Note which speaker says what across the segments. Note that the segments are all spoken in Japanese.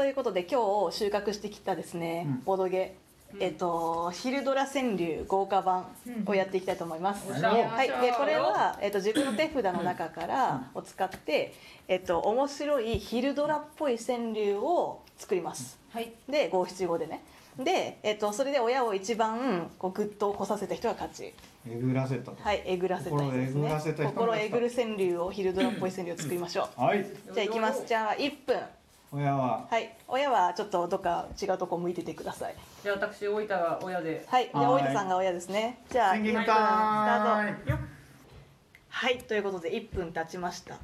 Speaker 1: ということで今日収穫してきたですね、
Speaker 2: うん
Speaker 1: ボードゲー、えっとヒルドラ川柳豪華版をやっていきたいと思います。
Speaker 2: うん
Speaker 1: はい、でこれは、えっと、自分の手札の中からを使って、えっと、面白いヒルドラっぽい川柳を作ります。
Speaker 3: はい
Speaker 1: で五七五でね。で、えっと、それで親を一番こうグッとこさせた人が勝ち。
Speaker 2: えぐらせたと
Speaker 1: はい、えぐらせた人ですね。
Speaker 2: 心えぐ
Speaker 1: る川柳をヒルドラっぽい川柳を作りましょう。
Speaker 2: はい
Speaker 1: じゃあ行きます。じゃあ1分。
Speaker 2: 親は。
Speaker 1: はい、親はちょっとどっか違うとこ向いててください。
Speaker 3: じゃあ私大分が親で。
Speaker 1: はい、大分さんが親ですね。じゃあ1分ス
Speaker 2: 宣言タ
Speaker 1: タート。
Speaker 2: イム
Speaker 1: はい、ということで1分経ちました。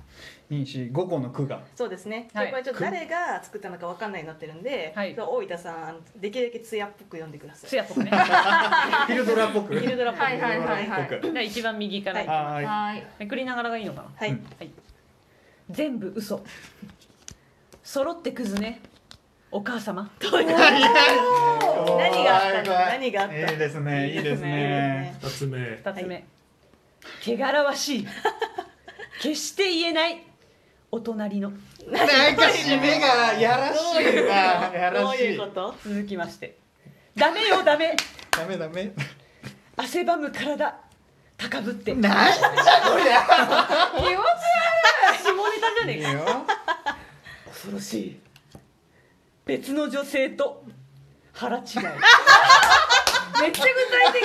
Speaker 2: 二四五個の句が。
Speaker 1: そうですね。
Speaker 3: はい。
Speaker 1: でこれちょっと誰が作ったのかわかんないようになってるんで、
Speaker 3: はい。
Speaker 1: そう大分さんできるだけ艶っぽく読んでください。
Speaker 3: つやっぽくね。
Speaker 2: ヒルドラっぽく。
Speaker 1: ヒルドラっぽく。
Speaker 3: はいはいはい一番右から、
Speaker 1: はい。
Speaker 2: は
Speaker 3: はい。めくりながらがいいのかな？
Speaker 1: はい、
Speaker 2: うん。
Speaker 3: はい。全部嘘揃ってくずね。お母様。
Speaker 1: 何があったんだ何があった？
Speaker 2: いいですねいいですね。
Speaker 4: 二つ目。
Speaker 3: 二つ目、汚らわしい。決して言えない。お隣の。
Speaker 2: なんか締めがやらしいな。や
Speaker 1: どう
Speaker 2: らしい。
Speaker 1: いうこと？
Speaker 3: 続きまして。ダメよダメ。
Speaker 2: ダメダメ。
Speaker 3: 汗ばむ体。高ぶって。
Speaker 2: なんだこりゃ。
Speaker 3: 下ネタじゃねえか。
Speaker 2: いいよ
Speaker 3: 恐ろしい。別の女性と腹違い。めっちゃ具体的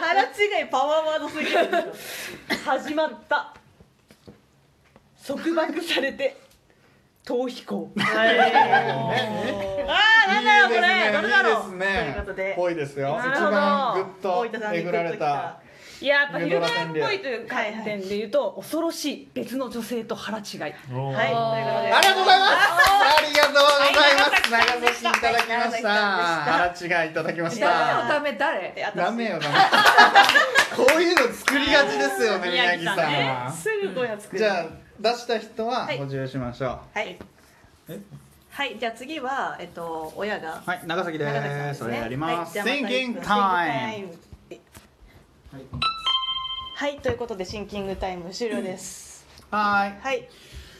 Speaker 1: 腹違いパワーワードすぎる。
Speaker 3: 始まった。束縛されて逃避行。
Speaker 1: ああなんだよこれ。どれだろう。
Speaker 2: いいですね。
Speaker 1: ということで。
Speaker 2: ぽいですよ。一
Speaker 3: なるほど。
Speaker 2: 番グッとえぐられた
Speaker 3: いややっぱヒルっぽいという観点で言うと恐ろしい別の女性と腹違い。
Speaker 1: はい、ということで。
Speaker 2: ありがとうございます。ありがとうございます
Speaker 1: はい
Speaker 2: 長崎いただきました。腹違いいただきました。
Speaker 5: ダメ誰
Speaker 1: え私
Speaker 2: ダメよダメ。こういうの作りがちですよね宮城さんは。
Speaker 1: すぐこういうの作る。
Speaker 2: じゃあ出した人は
Speaker 1: はい。
Speaker 2: 補充しましょう。
Speaker 1: はい。はい、じゃあ次はえっと親が。
Speaker 2: はい長崎で
Speaker 1: す。
Speaker 2: それやります。
Speaker 1: はい。じゃあはい、ということでシンキングタイム終了です。
Speaker 2: はい
Speaker 1: はい。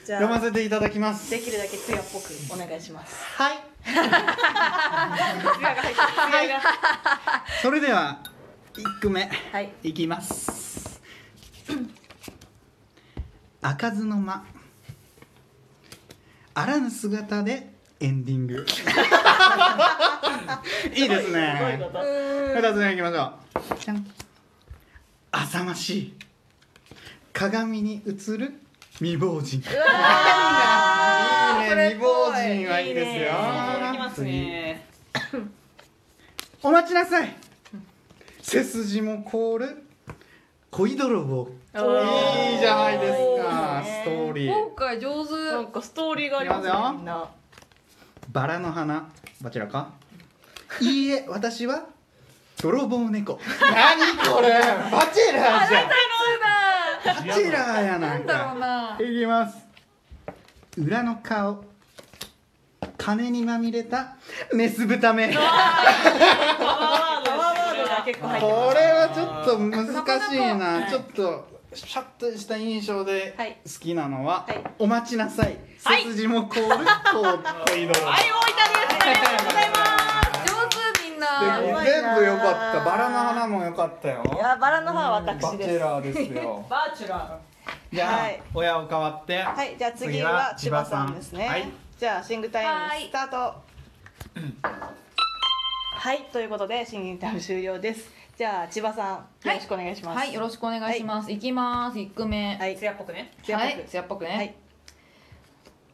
Speaker 1: じゃ
Speaker 2: 読ま
Speaker 1: あ
Speaker 2: せていただきます
Speaker 1: できるだけ艶っぽくお願いします。
Speaker 2: はい。それでは1句目
Speaker 1: はい。
Speaker 2: いきます開かずの間あらぬ姿でエンディング いいですね？二つ目いきましょうじゃん浅ましい。鏡に映る未亡人。いいね未亡人はいいですよ。
Speaker 3: 続きますね。
Speaker 2: 次お待ちなさい。背筋も凍る。恋泥棒。いいじゃないですか。ストーリー。
Speaker 5: 今回上手。
Speaker 1: なんかストーリーがありますね
Speaker 2: いきますよ。バラの花。バチェラか。いいえ私は泥棒猫。何これ？バチェラーじゃん。バチェラーやな
Speaker 5: なんんだろう
Speaker 2: か
Speaker 5: な。い
Speaker 2: きます。裏の顔。金にまみれた。メス豚目こ。れはちょっと難しいな。ちょっとシャッとした印象で
Speaker 1: はい。
Speaker 2: 好きなのは、
Speaker 1: はい。
Speaker 2: お待ちなさい。
Speaker 1: はい。
Speaker 2: 背筋も凍る。こう恋泥棒
Speaker 1: はい、大分です。ありがとうございます。
Speaker 2: 全部良かった。バラの花も良かったよ。
Speaker 1: いや、バラの葉は
Speaker 2: バ
Speaker 1: 私です。
Speaker 2: チェラーですよ。
Speaker 3: バーチュラ
Speaker 2: じゃあ、
Speaker 1: はい。
Speaker 2: 親を変わって。
Speaker 1: はい、じゃあ次は千葉さんですね。
Speaker 2: はい。
Speaker 1: じゃあシングタイ
Speaker 5: はい。
Speaker 1: ムスタート。はい、ということでシングタイム終了です。じゃあ千葉さん、よろしくお願いします。
Speaker 5: はいよろしくお願いします、い、きます。一句目
Speaker 1: はい、
Speaker 3: ー艶っぽくね。
Speaker 1: 艶っぽく。
Speaker 5: はい艶っぽくね、
Speaker 1: はい、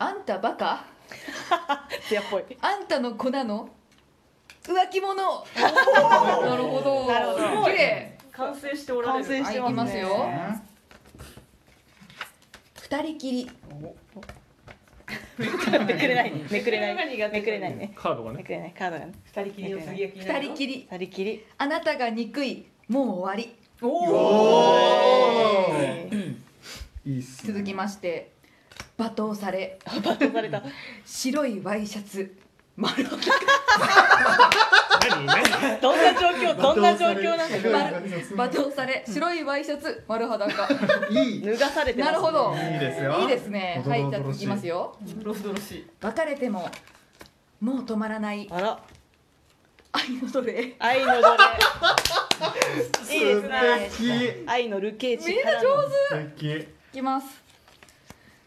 Speaker 5: あんたバカ？
Speaker 1: 艶っぽい。
Speaker 5: あんたの粉の？浮気者。なるほど。
Speaker 1: なるほど。
Speaker 5: 綺麗。
Speaker 3: 完成しておられる。
Speaker 1: 完成して
Speaker 5: はい
Speaker 1: ますね。
Speaker 5: いきますよ。二人きり。
Speaker 1: めくれない、めくれない、
Speaker 3: 何が
Speaker 1: めくれないね。
Speaker 4: カードがね。
Speaker 1: めくれない、カードがね。
Speaker 3: 二人きり
Speaker 5: 二人きり。
Speaker 1: 二人きり。
Speaker 5: あなたが憎い。もう終わり。
Speaker 3: お
Speaker 2: おいいっすね。
Speaker 5: 続きまして。罵倒され。
Speaker 1: バトされた。
Speaker 5: 白いワイシャツ丸裸
Speaker 4: 何何
Speaker 1: どんな状況、どんな状況なんだ
Speaker 2: 白い
Speaker 1: ろ
Speaker 5: 罵倒され白いワイシャツ丸裸。
Speaker 2: いい。
Speaker 1: う。脱がされてます、
Speaker 5: なるほど。
Speaker 2: いいですよ。
Speaker 5: いいですね。はいじゃあ
Speaker 2: い
Speaker 5: 続きますよ。
Speaker 3: ドロドロしい。
Speaker 5: 別れてももう止まらない。
Speaker 1: あら。
Speaker 5: 愛の奴隷
Speaker 1: 愛の奴隷 いいですね。愛のルケーチ
Speaker 5: みんな上手。
Speaker 2: 素敵。
Speaker 5: いきます。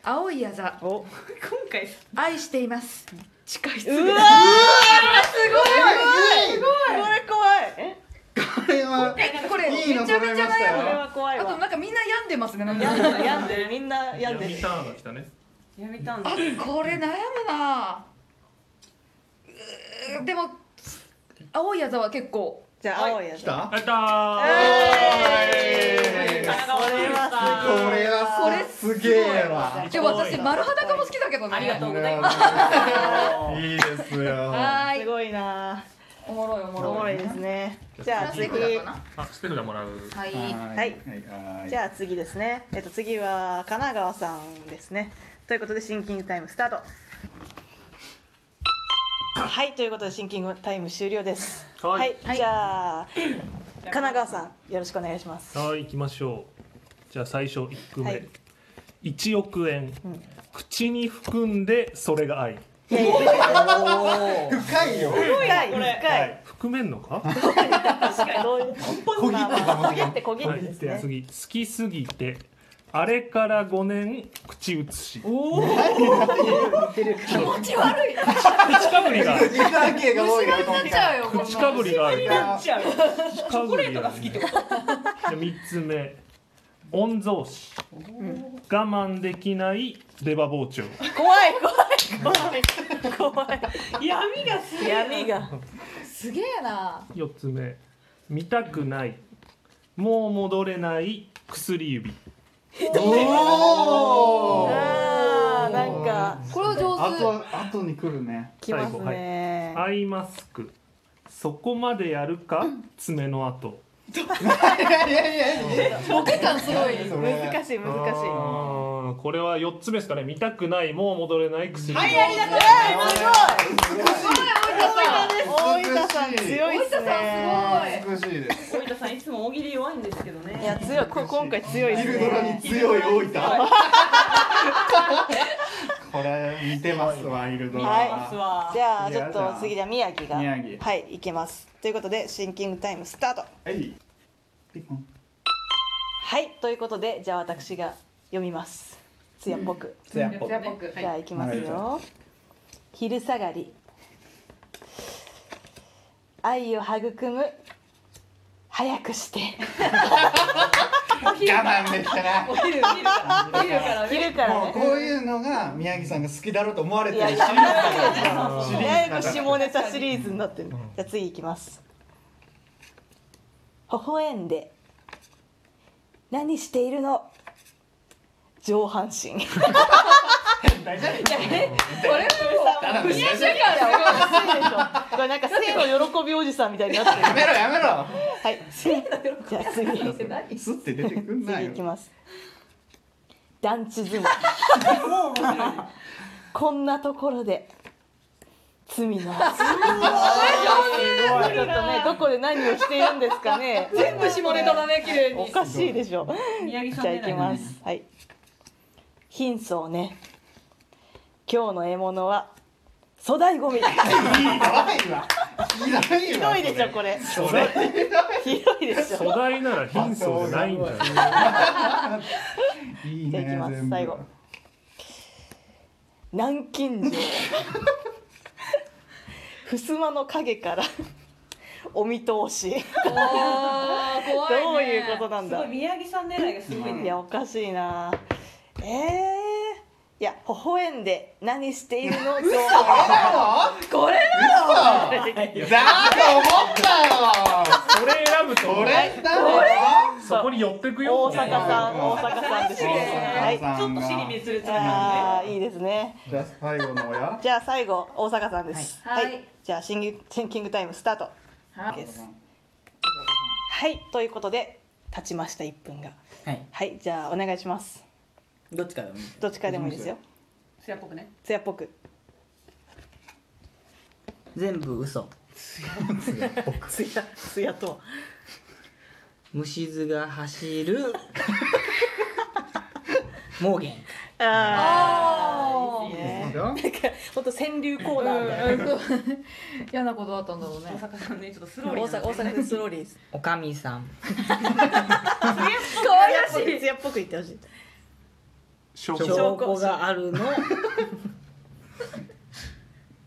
Speaker 5: 青い矢座
Speaker 1: お。
Speaker 3: 今回
Speaker 5: 愛しています地下室で
Speaker 1: うわー
Speaker 2: す
Speaker 1: これ怖い。え？
Speaker 2: これは
Speaker 5: これ
Speaker 2: いいの
Speaker 5: めちゃめちゃ
Speaker 2: 揃いました
Speaker 1: これ
Speaker 2: よ
Speaker 1: は怖いわ。
Speaker 5: あとなんかみんな病んでますね。
Speaker 1: 病んでる病んでるみんな病んでる。
Speaker 4: 闇ターンが来たね。
Speaker 3: やめたんだ
Speaker 5: あこれ悩むな。でも青い矢座は結構
Speaker 1: じゃあ青いやつ
Speaker 2: 来た？
Speaker 4: やった
Speaker 1: れは
Speaker 2: これは
Speaker 5: これ
Speaker 2: すげえわ。
Speaker 5: でも私丸裸も好きだけどね。
Speaker 3: ありがとうござい
Speaker 2: こ
Speaker 3: ます。
Speaker 2: れいいですよ。
Speaker 5: はーい
Speaker 1: すごい。な
Speaker 5: おもろいおもろい。
Speaker 1: おもろいですね。じゃあ次。
Speaker 4: あステフがもらう。
Speaker 5: はい。
Speaker 2: はい。
Speaker 1: はい。じゃあ次ですね。えっと次は神奈川さんですね。ということでシンキングタイムスタートはいということでシンキングタイム終了です。
Speaker 4: はい。
Speaker 1: じゃあ神奈川さんよろしくお願いします。
Speaker 4: はい行きましょう。じゃあ最初1句目、
Speaker 1: はい。
Speaker 4: 1億円、
Speaker 1: うん。
Speaker 4: 口に含んでそれが愛。
Speaker 2: 深いよ。
Speaker 1: 深い深い。
Speaker 4: 含めんのか？
Speaker 1: 確かに。どういう？
Speaker 2: 小切手が
Speaker 1: 小切手小切
Speaker 4: はい
Speaker 1: 手ですね。
Speaker 4: 次。好きすぎてあれから5年口移し。
Speaker 5: 気持ち悪い。
Speaker 4: 口かぶりが。口かぶりがある。
Speaker 2: いや
Speaker 3: ちゃうチョコレートが好きってこと
Speaker 4: ？3つ目。御曹司。我慢できない出刃包丁。
Speaker 1: 怖い怖い怖い。怖い。
Speaker 3: 闇がす
Speaker 1: 闇が。
Speaker 5: すげえな。
Speaker 4: 4つ目。見たくない。もう戻れない薬指
Speaker 2: おー。
Speaker 1: あーなんか。
Speaker 5: これは上手
Speaker 2: あと後に来るね。
Speaker 1: きますね。
Speaker 4: アイマスク。そこまでやるか？爪の跡。
Speaker 2: いやいやいや
Speaker 5: ボケ感すごい。
Speaker 1: 難しい難しい。
Speaker 4: これは4つ目ですかね。見たくない。もう戻れない薬指
Speaker 3: はいありがとう。
Speaker 1: 大分さん強いっすね
Speaker 2: 美しいです。
Speaker 3: 大分さんいつも大喜利弱いんですけどね。
Speaker 1: いや強いこ今回強いっす
Speaker 2: ヒルドラに
Speaker 1: ね
Speaker 2: 強い大分。これ似てますわヒルドラ。
Speaker 1: はい。じゃあちょっと次じゃあ宮城が
Speaker 2: 宮城。
Speaker 1: はいいきます。ということでシンキングタイムスタート。
Speaker 2: はい。ピンポン。
Speaker 1: はい。ということでじゃあ私が読みます。艶っぽく。
Speaker 2: つやっぽ
Speaker 5: じゃあ僕
Speaker 1: じゃあいきますよ。昼下がり。愛を育む早くして。
Speaker 2: 我慢できたな
Speaker 3: お昼昼からお昼からね。
Speaker 1: 昼から
Speaker 2: もう
Speaker 1: ね
Speaker 2: こういうのが宮城さんが好きだろうと思われてるシリーズ
Speaker 1: や
Speaker 2: だから。シリーズ
Speaker 1: だいぶ
Speaker 2: だから
Speaker 1: 下ネタシリーズになってる。じゃあ次いきます。微笑んで。何しているの？上半身
Speaker 5: これはもう不妊
Speaker 2: や
Speaker 5: 週間すごい。
Speaker 1: これなんか性の喜びおじさんみたい。になってるや
Speaker 2: めろやめろ
Speaker 1: はい。性の喜びじゃあ次
Speaker 2: スッて出てくんない。よ
Speaker 1: 次い。きます団地相撲こんなところで罪のちょっとねどこで何をしてい。るんですかね
Speaker 5: 全部下ネタだね綺麗に
Speaker 1: おかしい。でしょじゃあい。きますはい。貧相ね今日の獲物は粗大ゴミ
Speaker 2: ひどいわ。ひどいわ。
Speaker 1: ひどいでしょこれ。
Speaker 2: それ？
Speaker 1: ひどいでしょ
Speaker 4: 粗大なら貧相じゃないんだよ
Speaker 2: いいね
Speaker 1: じゃあいきます最後。南京錠襖の影からお見通し。
Speaker 5: 怖いね。
Speaker 1: どういうことなんだ？
Speaker 3: すごい宮城さん狙いがすごい
Speaker 1: い
Speaker 3: ね
Speaker 1: やおかしいな。えー、いや微笑んで何しているの？嘘。
Speaker 5: これ
Speaker 2: だと思ったよ。
Speaker 4: それ選ぶと
Speaker 2: これだ
Speaker 4: そこに寄ってくよ。
Speaker 1: 大阪さん大阪さんですね。はい
Speaker 3: ちょっと尻滅裂な感
Speaker 1: あーいいですね。
Speaker 2: じゃあ最後の親
Speaker 1: じゃあ最後大阪さんです。
Speaker 5: はい。はい。
Speaker 1: じゃあシングシンキングタイムスタート。
Speaker 5: はい。
Speaker 1: です。はい。ということで経ちました1分が。
Speaker 6: はい。
Speaker 1: はい。じゃあお願いします
Speaker 6: どっちから読む
Speaker 1: どっちからでもいいですよ。
Speaker 3: じ艶っぽくね。
Speaker 1: 艶っぽく。
Speaker 6: 全部嘘。
Speaker 1: 艶艶とは。
Speaker 6: 虫図が走る。モーゲン。
Speaker 1: あ
Speaker 5: あ
Speaker 1: いいね。なんか本当川柳コーナーみたいな。
Speaker 5: 嫌なことあったんだろうね。
Speaker 3: 大阪さんねちょっとスロ
Speaker 1: 大
Speaker 3: ーリー
Speaker 1: 阪大阪でスローリーズ。
Speaker 6: おかみさん。
Speaker 5: 可愛らしい
Speaker 1: 艶っぽく言ってほしい。
Speaker 4: 証
Speaker 6: 拠。があるの。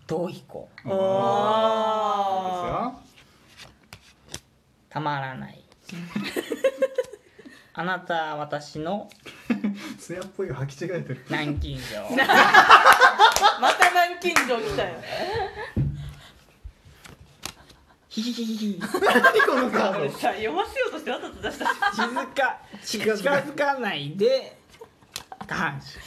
Speaker 6: 逃避行。たまらない。あなたは私の
Speaker 2: 艶っぽいを履き違えてる。
Speaker 6: 南京錠。
Speaker 1: また南京錠来たよ。
Speaker 6: ヒヒヒヒヒ。
Speaker 2: 何このカード？
Speaker 3: さ読ませようとしてわざと出した。し
Speaker 6: 静か近づかないで下半身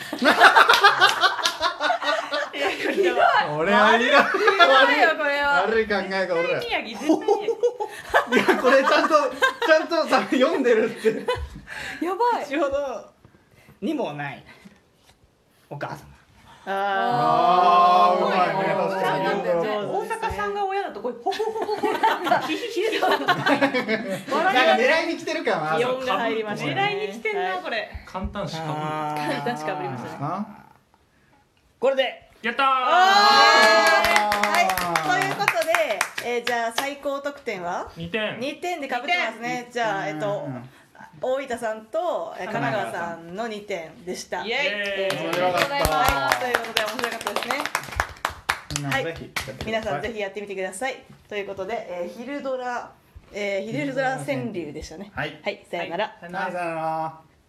Speaker 2: 俺はい。ら
Speaker 5: ひどい。よこれは
Speaker 2: 悪い考えが俺らい
Speaker 3: 宮城絶対
Speaker 2: やこれちゃんとちゃんとさ読んでるって。
Speaker 1: やばい。
Speaker 6: ちょうどにもないお母様。
Speaker 1: あ
Speaker 2: あーうまいね。確かに
Speaker 3: が親だとこれほほほほほ。なんかヒヒヒで
Speaker 2: なんか狙いに来てる感はある。
Speaker 1: 気温が入りましたね。
Speaker 3: 狙いに来てん
Speaker 1: は
Speaker 3: ないこれ。
Speaker 4: 簡単しか
Speaker 6: あー
Speaker 1: 確かぶりましたね。
Speaker 2: あ
Speaker 6: これで。
Speaker 4: やったー。
Speaker 1: はい、ということで、えーじゃあ最高得点は
Speaker 4: ？2点。
Speaker 1: 2点でかぶってますね。じゃあ、えっと、大分さんとえー神奈川さん。の2点でした。
Speaker 3: イエイ。
Speaker 1: えー
Speaker 2: 面白かった。
Speaker 1: はい、ということで面白かったですね。
Speaker 2: みんなもぜひ
Speaker 1: 皆さんぜひやってみてください。ということで、えー、昼ドラ、えー、昼ドラ川柳でしたね。
Speaker 2: はい
Speaker 1: はい、さよなら。
Speaker 2: はいさよなら